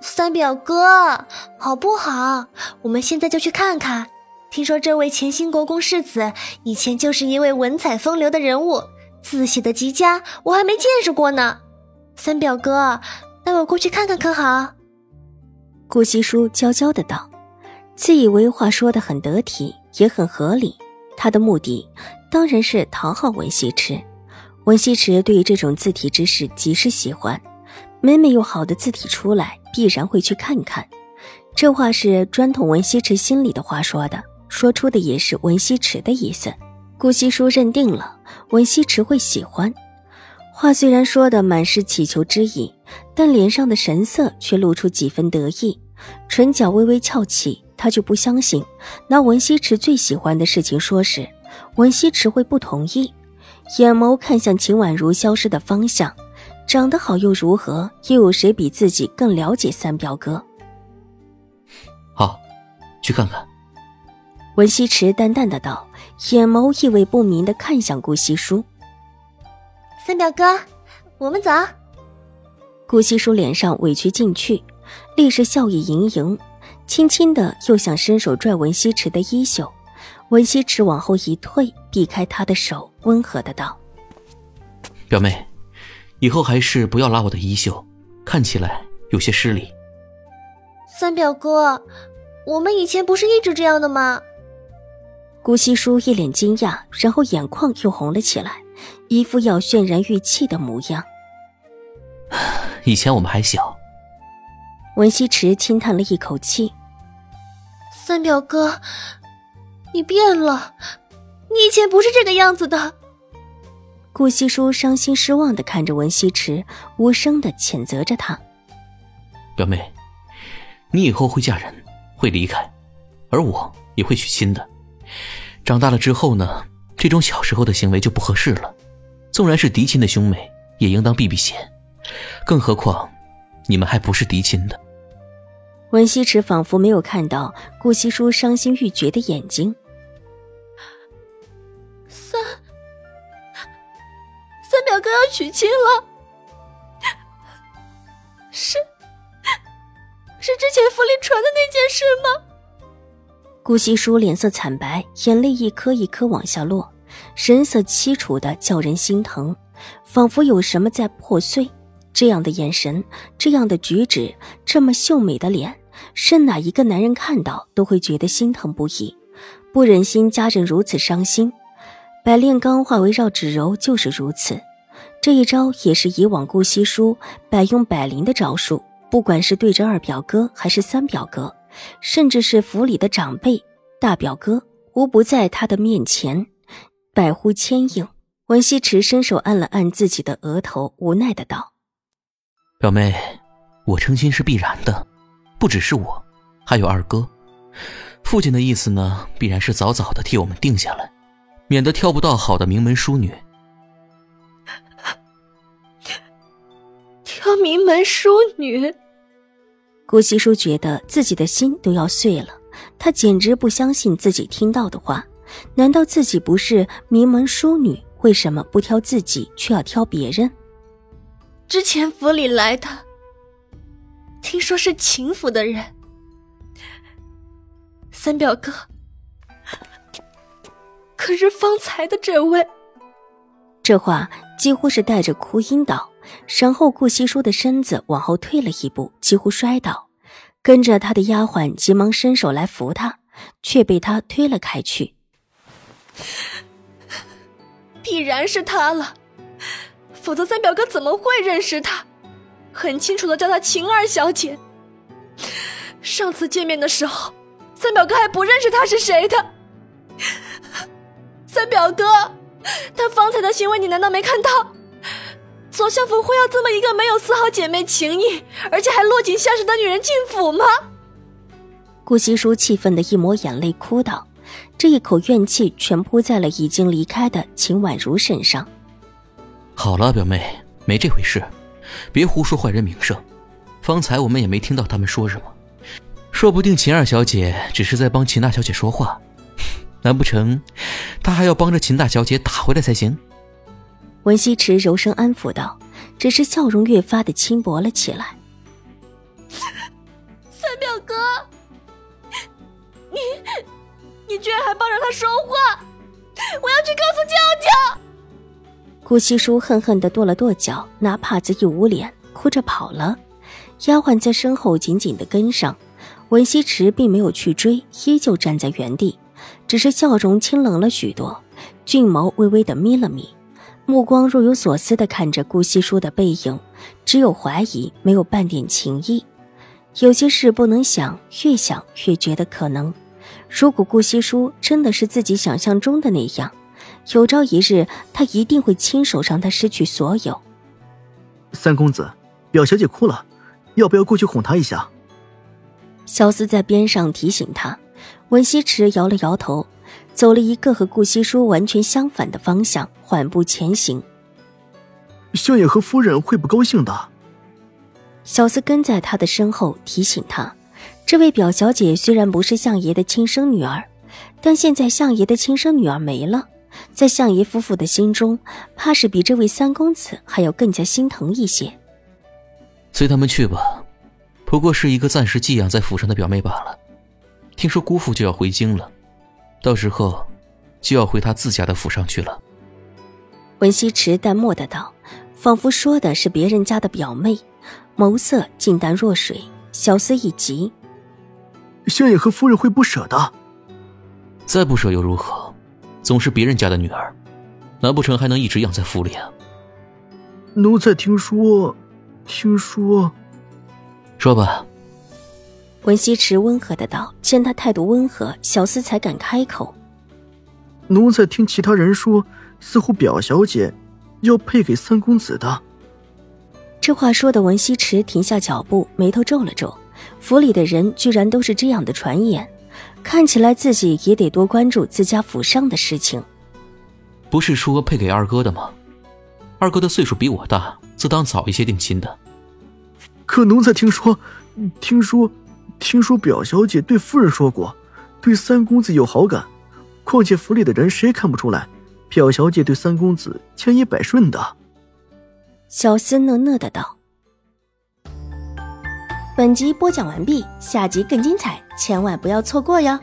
三表哥，好不好？我们现在就去看看。听说这位前兴国公世子以前就是一位文采风流的人物，字写的极佳，我还没见识过呢。三表哥，带我过去看看可好？顾惜书娇娇的道，自以为话说的很得体，也很合理。他的目的当然是讨好文西池。文西池对于这种字体之事极是喜欢。每每有好的字体出来，必然会去看看。这话是专捅文西池心里的话说的，说出的也是文西池的意思。顾惜书认定了文西池会喜欢。话虽然说的满是乞求之意，但脸上的神色却露出几分得意，唇角微微翘起。他就不相信拿文西池最喜欢的事情说时，文西池会不同意。眼眸看向秦婉如消失的方向。长得好又如何？又有谁比自己更了解三表哥？好，去看看。文西池淡淡的道，眼眸意味不明的看向顾惜书。三表哥，我们走。顾西书脸上委屈尽去，立时笑意盈盈，轻轻的又想伸手拽文西池的衣袖。文西池往后一退，避开他的手，温和的道：“表妹。”以后还是不要拉我的衣袖，看起来有些失礼。三表哥，我们以前不是一直这样的吗？顾惜书一脸惊讶，然后眼眶又红了起来，一副要渲然欲泣的模样。以前我们还小。文西池轻叹了一口气：“三表哥，你变了，你以前不是这个样子的。”顾惜书伤心失望的看着文西池，无声的谴责着他：“表妹，你以后会嫁人，会离开，而我也会娶亲的。长大了之后呢，这种小时候的行为就不合适了。纵然是嫡亲的兄妹，也应当避避嫌。更何况，你们还不是嫡亲的。”文西池仿佛没有看到顾惜书伤心欲绝的眼睛。三表哥要娶亲了，是是之前府里传的那件事吗？顾惜书脸色惨白，眼泪一颗一颗往下落，神色凄楚的叫人心疼，仿佛有什么在破碎。这样的眼神，这样的举止，这么秀美的脸，是哪一个男人看到都会觉得心疼不已，不忍心家人如此伤心。百炼钢化为绕指柔，就是如此。这一招也是以往顾惜书百用百灵的招数，不管是对着二表哥还是三表哥，甚至是府里的长辈大表哥，无不在他的面前百呼千应。文西池伸手按了按自己的额头，无奈的道：“表妹，我成亲是必然的，不只是我，还有二哥。父亲的意思呢，必然是早早的替我们定下来，免得挑不到好的名门淑女。”挑名门淑女，顾惜书觉得自己的心都要碎了。他简直不相信自己听到的话。难道自己不是名门淑女？为什么不挑自己，却要挑别人？之前府里来的，听说是秦府的人。三表哥，可是方才的这位？这话几乎是带着哭音道。然后顾惜书的身子往后退了一步，几乎摔倒，跟着他的丫鬟急忙伸手来扶他，却被他推了开去。必然是他了，否则三表哥怎么会认识他？很清楚的叫他晴儿小姐。上次见面的时候，三表哥还不认识他是谁的。三表哥，他方才的行为你难道没看到？左相府会要这么一个没有丝毫姐妹情谊，而且还落井下石的女人进府吗？顾惜书气愤的一抹眼泪，哭道：“这一口怨气全扑在了已经离开的秦婉如身上。”好了，表妹，没这回事，别胡说坏人名声。方才我们也没听到他们说什么，说不定秦二小姐只是在帮秦大小姐说话，难不成他还要帮着秦大小姐打回来才行？文西池柔声安抚道，只是笑容越发的轻薄了起来。三表哥，你你居然还帮着他说话，我要去告诉舅舅。顾惜书恨恨的跺了跺脚，拿帕子一捂脸，哭着跑了。丫鬟在身后紧紧的跟上，文西池并没有去追，依旧站在原地，只是笑容清冷了许多，俊眸微微的眯了眯。目光若有所思的看着顾惜书的背影，只有怀疑，没有半点情意。有些事不能想，越想越觉得可能。如果顾惜书真的是自己想象中的那样，有朝一日他一定会亲手让他失去所有。三公子，表小姐哭了，要不要过去哄她一下？小厮在边上提醒他，文西池摇了摇头。走了一个和顾惜书完全相反的方向，缓步前行。相爷和夫人会不高兴的。小厮跟在他的身后提醒他：这位表小姐虽然不是相爷的亲生女儿，但现在相爷的亲生女儿没了，在相爷夫妇的心中，怕是比这位三公子还要更加心疼一些。随他们去吧，不过是一个暂时寄养在府上的表妹罢了。听说姑父就要回京了。到时候，就要回他自家的府上去了。文西池淡漠的道，仿佛说的是别人家的表妹，眸色静淡若水。小思一急，相爷和夫人会不舍的。再不舍又如何？总是别人家的女儿，难不成还能一直养在府里啊？奴才听说，听说，说吧。文西池温和的道：“见他态度温和，小厮才敢开口。奴才听其他人说，似乎表小姐要配给三公子的。”这话说的文西池停下脚步，眉头皱了皱。府里的人居然都是这样的传言，看起来自己也得多关注自家府上的事情。不是说配给二哥的吗？二哥的岁数比我大，自当早一些定亲的。可奴才听说，听说。听说表小姐对夫人说过，对三公子有好感。况且府里的人谁看不出来，表小姐对三公子千依百顺的。小厮讷讷的道：“本集播讲完毕，下集更精彩，千万不要错过哟。”